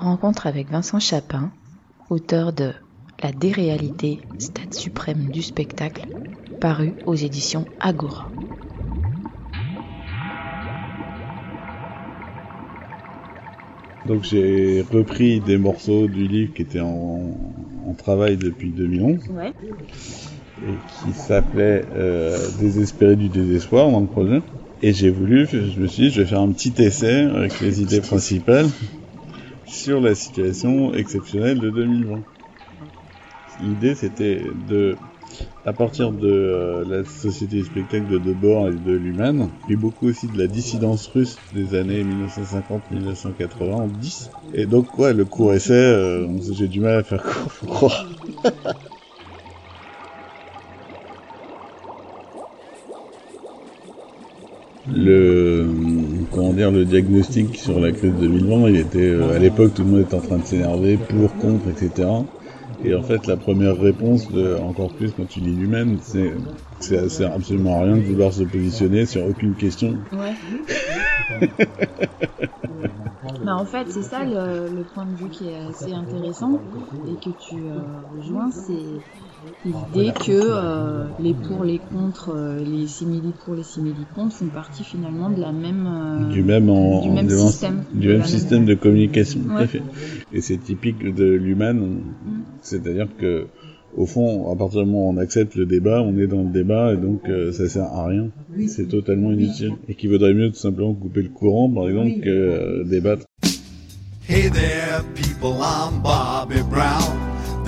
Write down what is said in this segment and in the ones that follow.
Rencontre avec Vincent Chapin, auteur de La déréalité, stade suprême du spectacle, paru aux éditions Agora. Donc j'ai repris des morceaux du livre qui étaient en, travail depuis 2011 Ouais. et qui s'appelait euh, Désespéré du désespoir dans le projet. Et j'ai voulu, je me suis dit, je vais faire un petit essai avec les idées principales sur la situation exceptionnelle de 2020. L'idée c'était de, à partir de euh, la société du spectacle de Debord et de Luhmann, puis beaucoup aussi de la dissidence russe des années 1950-1980 en 10. Et donc ouais, le court essai, euh, j'ai du mal à faire court, faut croire. le comment dire le diagnostic sur la crise 2020 il était euh, à l'époque tout le monde était en train de s'énerver pour contre etc et en fait la première réponse de, encore plus quand tu lis l'humaine c'est c'est ça sert absolument à rien de vouloir se positionner sur aucune question Ouais. Bah, en fait, c'est ça le, le point de vue qui est assez intéressant et que tu euh, rejoins, c'est l'idée que euh, les pour, les contre, euh, les simili pour, les simili contre font partie finalement de la même euh, du même en, du même de- système, du de même système de communication Ouais. et c'est typique de l'humain c'est-à-dire que au fond, à partir du moment où on accepte le débat, on est dans le débat et donc euh, ça sert à rien. C'est totalement inutile. Et qu'il vaudrait mieux tout simplement couper le courant, par exemple, que euh, débattre. Hey there, people, I'm Bobby Brown.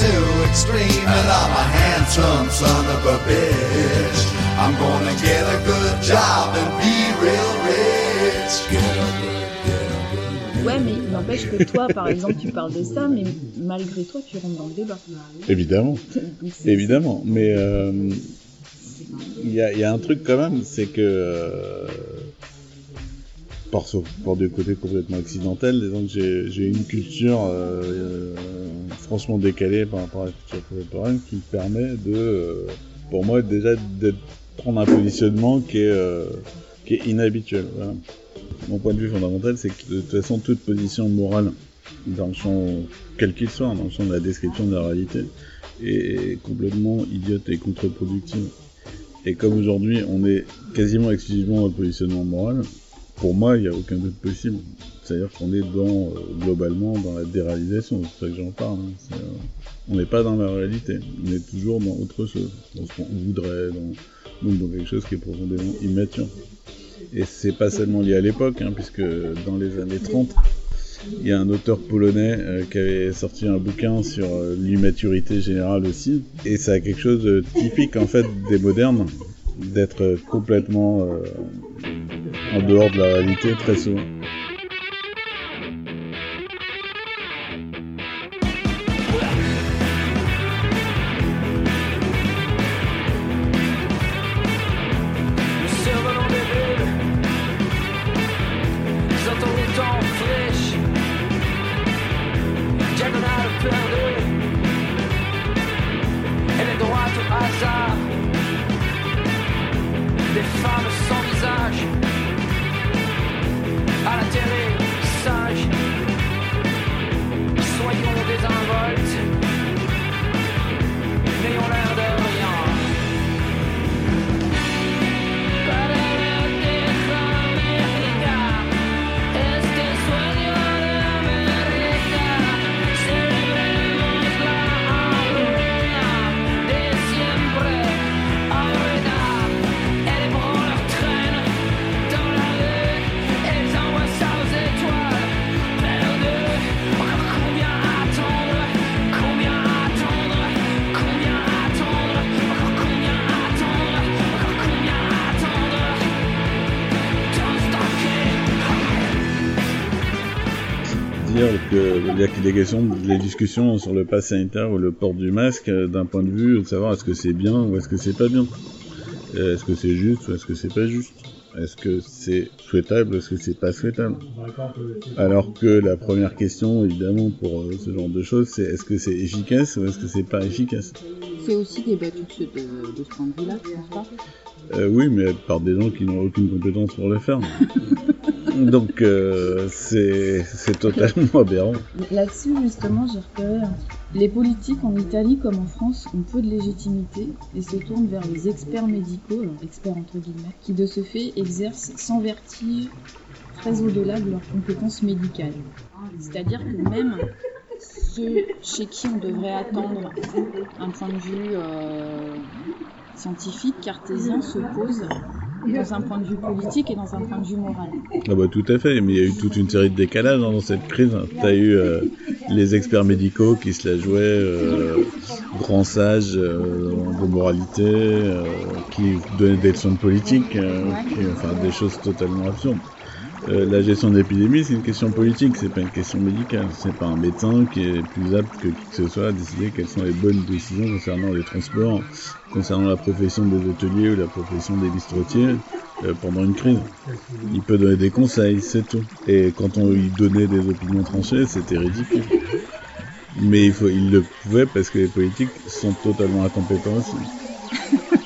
too extreme and I'm a handsome son of a bitch. I'm gonna get a good job and be real rich. Get a good, get a good. Ouais, mais il n'empêche que toi, par exemple, tu parles de ça, mais malgré toi, tu rentres dans le débat. Évidemment, évidemment. Mais euh, il y, a, il y a un truc quand même, c'est que euh, par, ce- par du côté complètement accidentel, disons que j'ai- j'ai une culture euh, euh, franchement décalée par rapport à la culture contemporaine qui me permet de, euh, pour moi, déjà de prendre un positionnement qui est, euh, inhabituel. Mon point de vue fondamental, c'est que de toute façon, toute position morale dans le champ, quel qu'il soit, dans le champ de la description de la réalité, est complètement idiote et contre-productive. Et comme aujourd'hui, on est quasiment exclusivement le positionnement moral, pour moi, il n'y a aucun doute possible. C'est-à-dire qu'on est dans, euh, globalement dans la déréalisation, c'est pour ça que j'en parle. hein. Euh, on n'est pas dans la réalité, on est toujours dans autre chose, dans ce qu'on voudrait, dans, donc dans quelque chose qui est profondément immature. Et c'est pas seulement lié à l'époque, hein, puisque dans les années 30, il y a un auteur polonais euh, qui avait sorti un bouquin sur l'immaturité générale aussi. Et ça a quelque chose de typique en fait des modernes, d'être complètement euh, en dehors de la réalité très souvent. À que des questions, les discussions sur le pass sanitaire ou le port du masque euh, d'un point de vue de savoir est-ce que c'est bien ou est-ce que c'est pas bien. Euh, Est-ce que c'est juste ou est-ce que c'est pas juste. Est-ce que c'est souhaitable ou est-ce que c'est pas souhaitable. Alors que la première question, évidemment, pour euh, ce genre de choses, c'est est-ce que c'est efficace ou est-ce que c'est pas efficace. C'est aussi débattu de de, ce point de vue-là, tu penses pas? Euh, Oui, mais par des gens qui n'ont aucune compétence pour le faire. Donc euh, c'est totalement aberrant. Là-dessus, justement, j'ai repéré un truc. Les politiques en Italie comme en France ont peu de légitimité et se tournent vers les experts médicaux, alors experts entre guillemets, qui de ce fait exercent sans vertige très au-delà de leurs compétences médicales. C'est-à-dire que même ceux chez qui on devrait attendre un point de vue euh, scientifique, cartésien, s'opposent dans un point de vue politique et dans un point de vue moral. Ah bah tout à fait, mais il y a eu toute une série de décalages hein, dans cette crise. T'as eu euh, les experts médicaux qui se la jouaient euh, grands sages euh, de moralité, euh, qui donnaient des leçons de politique, euh, qui- enfin des choses totalement absurdes. Euh, la gestion d'épidémie, c'est une question politique, c'est pas une question médicale. C'est pas un médecin qui est plus apte que qui que ce soit à décider quelles sont les bonnes décisions concernant les transports, concernant la profession des hôteliers ou la profession des bistrotiers euh, pendant une crise. Il peut donner des conseils, c'est tout. Et quand on lui donnait des opinions tranchées, c'était ridicule. Mais il, faut, il le pouvait parce que les politiques sont totalement incompétents aussi.